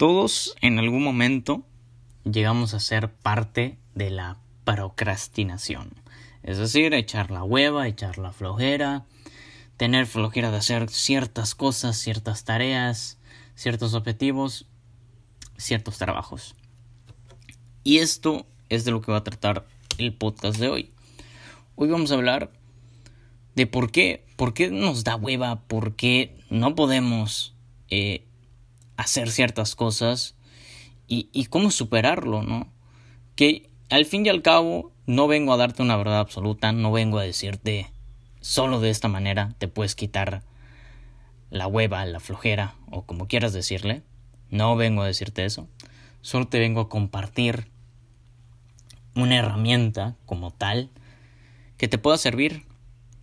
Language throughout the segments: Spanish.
Todos en algún momento llegamos a ser parte de la procrastinación. Es decir, echar la hueva, echar la flojera, tener flojera de hacer ciertas cosas, ciertas tareas, ciertos objetivos, ciertos trabajos. Y esto es de lo que va a tratar el podcast de hoy. Hoy vamos a hablar de por qué, por qué nos da hueva, por qué no podemos eh, hacer ciertas cosas y, cómo superarlo, ¿no? Que al fin y al cabo no vengo a darte una verdad absoluta, no vengo a decirte solo de esta manera te puedes quitar la hueva, la flojera o como quieras decirle. No vengo a decirte eso, solo te vengo a compartir una herramienta como tal que te pueda servir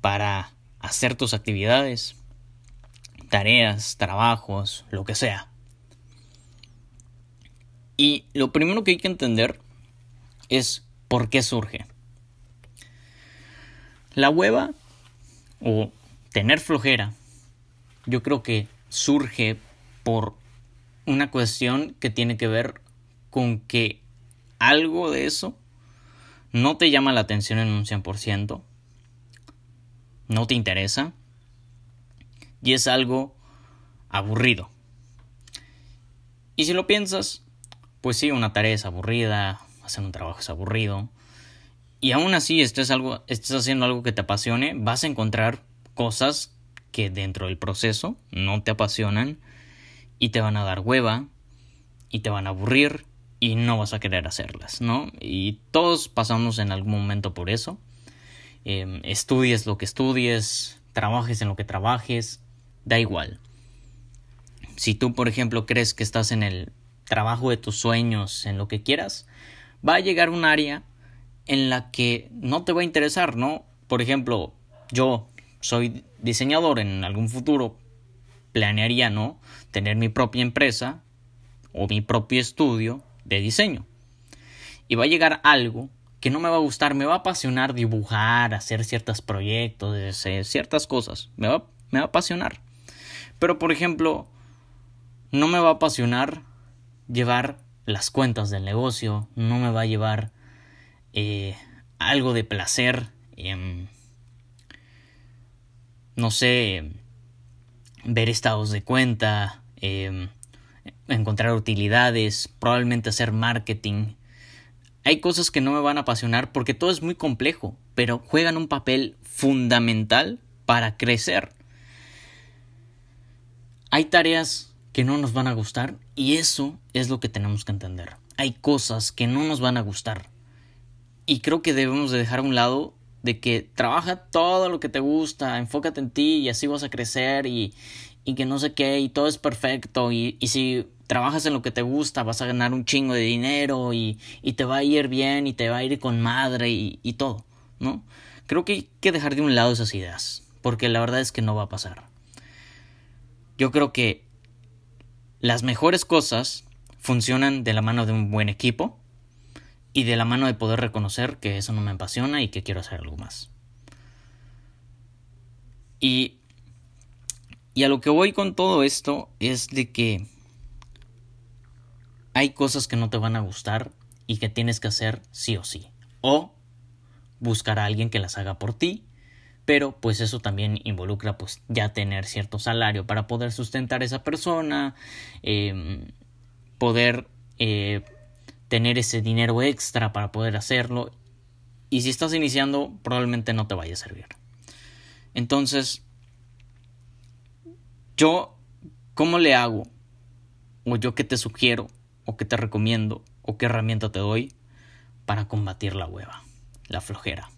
para hacer tus actividades, tareas, trabajos, lo que sea. Y lo primero que hay que entender es por qué surge. La hueva o tener flojera, yo creo que surge por una cuestión que tiene que ver con que algo de eso no te llama la atención en un 100%, no te interesa y es algo aburrido. Y si lo piensas, pues sí, una tarea es aburrida, hacer un trabajo es aburrido. Y aún así estés, algo, estés haciendo algo que te apasione, vas a encontrar cosas que dentro del proceso no te apasionan y te van a dar hueva y te van a aburrir y no vas a querer hacerlas, ¿no? Y todos pasamos en algún momento por eso. Em, estudies lo que estudies, trabajes en lo que trabajes, da igual. Si tú, por ejemplo, crees que estás en el trabajo de tus sueños, en lo que quieras, va a llegar un área en la que no te va a interesar, ¿no? Por ejemplo, yo soy diseñador en algún futuro, planearía, ¿no? Tener mi propia empresa o mi propio estudio de diseño. Y va a llegar algo que no me va a gustar, me va a apasionar dibujar, hacer ciertos proyectos, ciertas cosas, me va, me va a apasionar. Pero, por ejemplo, no me va a apasionar llevar las cuentas del negocio, no me va a llevar eh, algo de placer, no sé, ver estados de cuenta, em, encontrar utilidades, probablemente hacer marketing. Hay cosas que no me van a apasionar porque todo es muy complejo, pero juegan un papel fundamental para crecer. Hay tareas que no nos van a gustar y eso es lo que tenemos que entender. Hay cosas que no nos van a gustar y creo que debemos de dejar a un lado de que trabaja todo lo que te gusta, enfócate en ti y así vas a crecer y, y que no sé qué y todo es perfecto y, y, si trabajas en lo que te gusta vas a ganar un chingo de dinero y, y te va a ir bien y te va a ir con madre y, y todo, ¿no? Creo que hay que dejar de un lado esas ideas porque la verdad es que no va a pasar. Yo creo que las mejores cosas funcionan de la mano de un buen equipo y de la mano de poder reconocer que eso no me apasiona y que quiero hacer algo más. Y, y a lo que voy con todo esto es de que hay cosas que no te van a gustar y que tienes que hacer sí o sí. O buscar a alguien que las haga por ti pero pues eso también involucra pues ya tener cierto salario para poder sustentar a esa persona, em, poder eh, tener ese dinero extra para poder hacerlo y si estás iniciando probablemente no te vaya a servir. Entonces, yo, ¿cómo le hago? O yo qué te sugiero, o qué te recomiendo, o qué herramienta te doy para combatir la hueva, la flojera.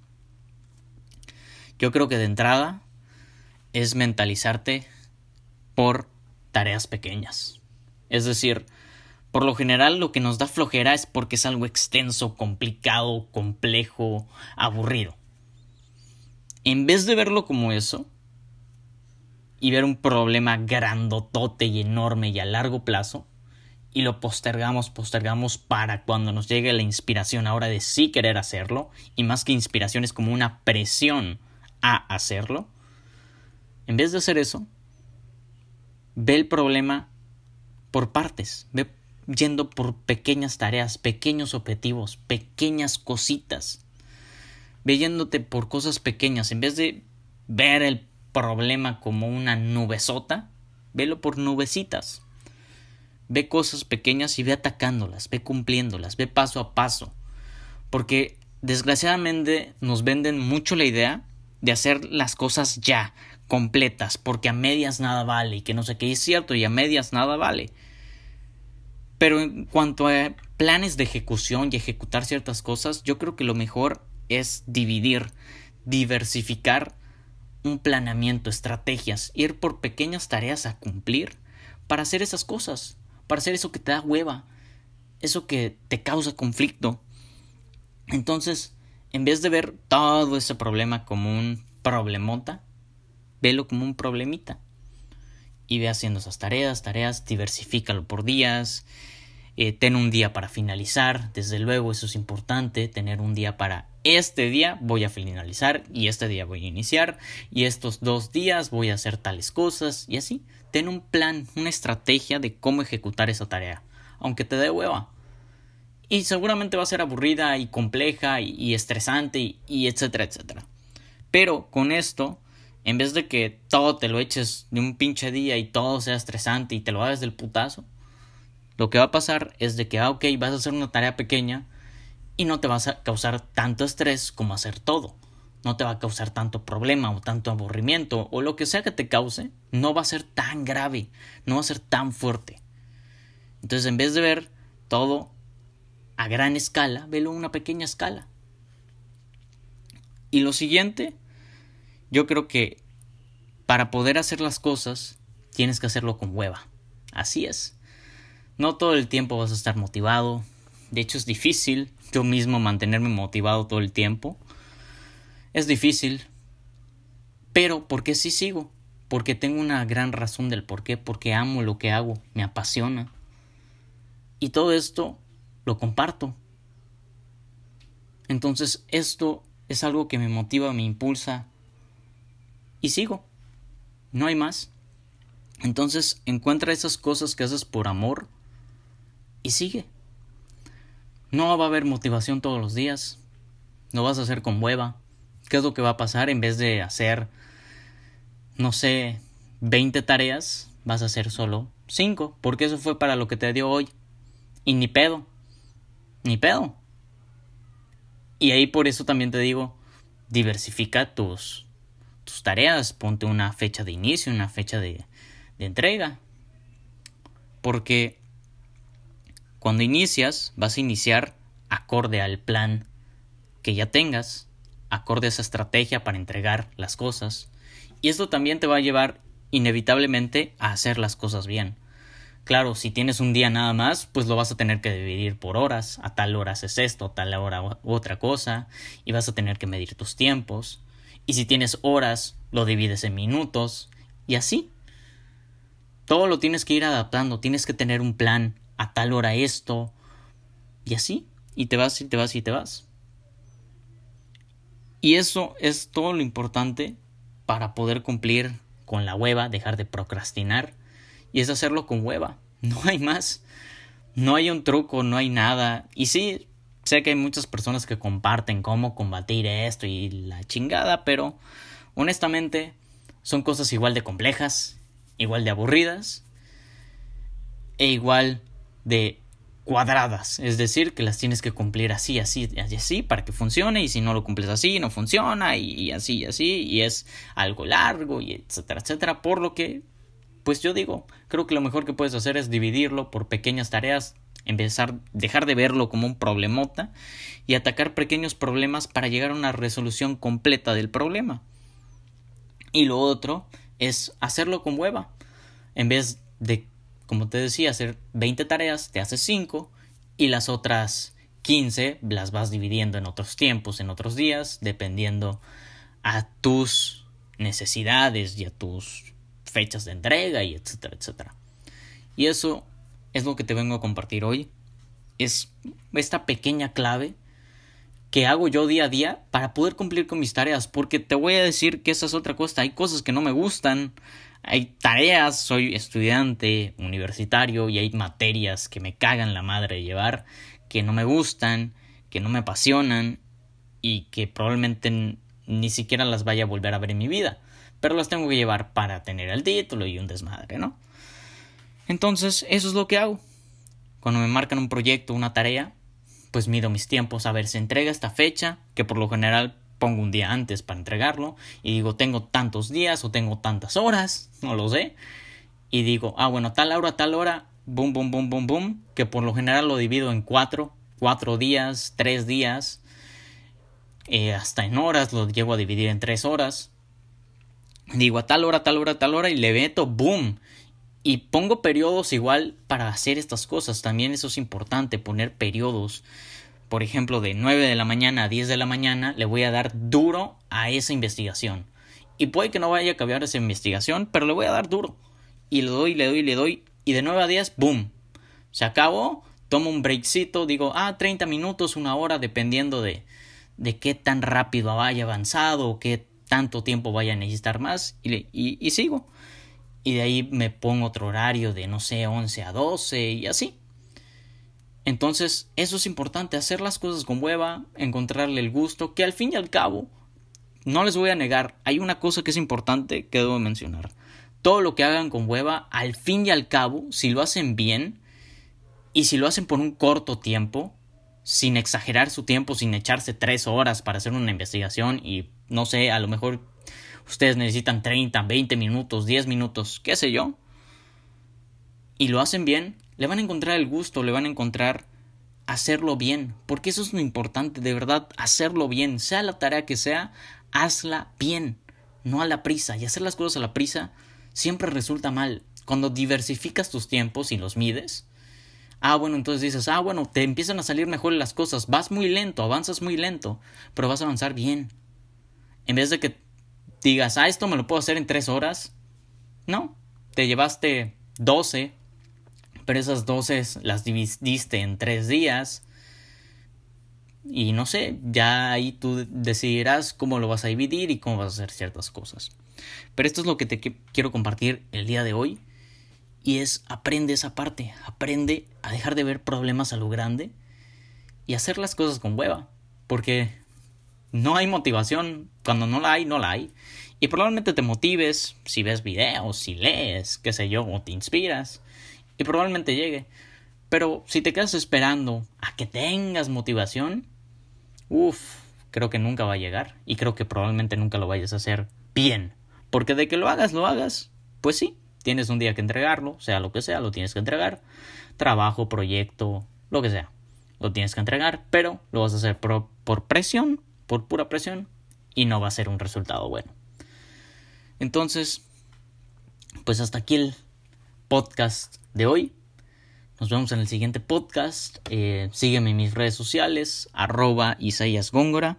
Yo creo que de entrada es mentalizarte por tareas pequeñas. Es decir, por lo general lo que nos da flojera es porque es algo extenso, complicado, complejo, aburrido. En vez de verlo como eso, y ver un problema grandotote y enorme y a largo plazo, y lo postergamos, postergamos para cuando nos llegue la inspiración ahora de sí querer hacerlo, y más que inspiración es como una presión a hacerlo, en vez de hacer eso, ve el problema por partes, ve yendo por pequeñas tareas, pequeños objetivos, pequeñas cositas. Ve yéndote por cosas pequeñas. En vez de ver el problema como una nubesota, velo por nubecitas. Ve cosas pequeñas y ve atacándolas, ve cumpliéndolas, ve paso a paso. Porque desgraciadamente nos venden mucho la idea de hacer las cosas ya, completas, porque a medias nada vale, y que no sé qué es cierto, y a medias nada vale. Pero en cuanto a planes de ejecución y ejecutar ciertas cosas, yo creo que lo mejor es dividir, diversificar un planeamiento, estrategias, ir por pequeñas tareas a cumplir para hacer esas cosas, para hacer eso que te da hueva, eso que te causa conflicto. Entonces, en vez de ver todo ese problema como un problemota, velo como un problemita. Y ve haciendo esas tareas, tareas, diversifícalo por días, eh, ten un día para finalizar, desde luego eso es importante, tener un día para este día voy a finalizar y este día voy a iniciar y estos dos días voy a hacer tales cosas y así, ten un plan, una estrategia de cómo ejecutar esa tarea, aunque te dé hueva. Y seguramente va a ser aburrida y compleja y, estresante y, etcétera, etcétera. Pero con esto, en vez de que todo te lo eches de un pinche día y todo sea estresante y te lo hagas del putazo, lo que va a pasar es de que, ah, ok, vas a hacer una tarea pequeña y no te vas a causar tanto estrés como hacer todo. No te va a causar tanto problema o tanto aburrimiento o lo que sea que te cause, no va a ser tan grave, no va a ser tan fuerte. Entonces, en vez de ver todo a gran escala, velo una pequeña escala. Y lo siguiente, yo creo que para poder hacer las cosas, tienes que hacerlo con hueva. Así es. No todo el tiempo vas a estar motivado. De hecho es difícil yo mismo mantenerme motivado todo el tiempo. Es difícil. Pero ¿por qué sí sigo? Porque tengo una gran razón del por qué. Porque amo lo que hago. Me apasiona. Y todo esto lo comparto. Entonces esto es algo que me motiva, me impulsa. Y sigo. No hay más. Entonces encuentra esas cosas que haces por amor y sigue. No va a haber motivación todos los días. No vas a hacer con hueva. ¿Qué es lo que va a pasar? En vez de hacer, no sé, 20 tareas, vas a hacer solo 5. Porque eso fue para lo que te dio hoy. Y ni pedo. Ni pedo. Y ahí por eso también te digo, diversifica tus, tus tareas. Ponte una fecha de inicio, una fecha de, de entrega. Porque cuando inicias, vas a iniciar acorde al plan que ya tengas, acorde a esa estrategia para entregar las cosas. Y esto también te va a llevar inevitablemente a hacer las cosas bien. Claro, si tienes un día nada más, pues lo vas a tener que dividir por horas. A tal hora haces esto, a tal hora otra cosa, y vas a tener que medir tus tiempos. Y si tienes horas, lo divides en minutos, y así. Todo lo tienes que ir adaptando, tienes que tener un plan, a tal hora esto, y así, y te vas y te vas y te vas. Y eso es todo lo importante para poder cumplir con la hueva, dejar de procrastinar, y es hacerlo con hueva, no hay más, no hay un truco, no hay nada, y sí, sé que hay muchas personas que comparten cómo combatir esto y la chingada, pero honestamente son cosas igual de complejas, igual de aburridas, e igual de cuadradas, es decir, que las tienes que cumplir así, así, así, así, para que funcione, y si no lo cumples así, no funciona, y, así, así, y es algo largo, y etcétera, etcétera, por lo que, pues yo digo, creo que lo mejor que puedes hacer es dividirlo por pequeñas tareas, empezar, dejar de verlo como un problemota, y atacar pequeños problemas para llegar a una resolución completa del problema. Y lo otro es hacerlo con hueva, en vez de como te decía, hacer 20 tareas, te haces 5 y las otras 15 las vas dividiendo en otros tiempos, en otros días, dependiendo a tus necesidades y a tus fechas de entrega y etcétera, etcétera. Y eso es lo que te vengo a compartir hoy. Es esta pequeña clave que hago yo día a día para poder cumplir con mis tareas. Porque te voy a decir que esa es otra cosa. Hay cosas que no me gustan. hay tareas, soy estudiante universitario y hay materias que me cagan la madre llevar, que no me gustan, que no me apasionan y que probablemente ni siquiera las vaya a volver a ver en mi vida, pero las tengo que llevar para tener el título y un desmadre, ¿no? Entonces, eso es lo que hago. Cuando me marcan un proyecto, una tarea, pues mido mis tiempos a ver si entrega esta fecha, que por lo general pongo un día antes para entregarlo y digo tengo tantos días o tengo tantas horas, no lo sé. Y digo, ah, bueno, tal hora, tal hora, boom, boom, boom, boom, boom, que por lo general lo divido en cuatro, cuatro días, tres días, eh, hasta en horas lo llego a dividir en tres horas. Digo a tal hora, tal hora, tal hora y le meto, boom. Y pongo periodos igual para hacer estas cosas. También eso es importante, poner periodos por ejemplo, de 9 de la mañana a 10 de la mañana, le voy a dar duro a esa investigación. Y puede que no vaya a cambiar esa investigación, pero le voy a dar duro. Y le doy, le doy, le doy. Y de 9 a 10, ¡boom! Se acabó. Tomo un breakcito, digo, ah, 30 minutos, una hora, dependiendo de, de qué tan rápido vaya avanzado o qué tanto tiempo vaya a necesitar más. Y, y, sigo. Y de ahí me pongo otro horario de, no sé, 11 a 12 y así. Entonces, eso es importante, hacer las cosas con hueva, encontrarle el gusto, que al fin y al cabo, no les voy a negar, hay una cosa que es importante que debo mencionar. Todo lo que hagan con hueva, al fin y al cabo, si lo hacen bien, y si lo hacen por un corto tiempo, sin exagerar su tiempo, sin echarse tres horas para hacer una investigación y no sé, a lo mejor ustedes necesitan 30, 20 minutos, 10 minutos, qué sé yo, y lo hacen bien, le van a encontrar el gusto, le van a encontrar hacerlo bien, porque eso es lo importante, de verdad, hacerlo bien, sea la tarea que sea, hazla bien, no a la prisa, y hacer las cosas a la prisa siempre resulta mal. Cuando diversificas tus tiempos y los mides, ah, bueno, entonces dices, ah, bueno, te empiezan a salir mejor las cosas, vas muy lento, avanzas muy lento, pero vas a avanzar bien. En vez de que digas, ah, esto me lo puedo hacer en tres horas, no, te llevaste doce pero esas dosis las dividiste en tres días. Y no sé, ya ahí tú decidirás cómo lo vas a dividir y cómo vas a hacer ciertas cosas. Pero esto es lo que te quiero compartir el día de hoy. Y es aprende esa parte, aprende a dejar de ver problemas a lo grande y hacer las cosas con hueva. Porque no hay motivación, cuando no la hay, no la hay. Y probablemente te motives si ves videos, si lees, qué sé yo, o te inspiras y probablemente llegue. Pero si te quedas esperando a que tengas motivación, uff, creo que nunca va a llegar y creo que probablemente nunca lo vayas a hacer bien. Porque de que lo hagas, lo hagas, pues sí, tienes un día que entregarlo, sea lo que sea, lo tienes que entregar. Trabajo, proyecto, lo que sea, lo tienes que entregar, pero lo vas a hacer por, por presión, por pura presión, y no va a ser un resultado bueno. Entonces, pues hasta aquí el podcast de hoy. Nos vemos en el siguiente podcast. Eh, sígueme en mis redes sociales, arroba Isaías Góngora.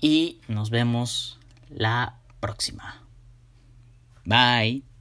Y nos vemos la próxima. Bye.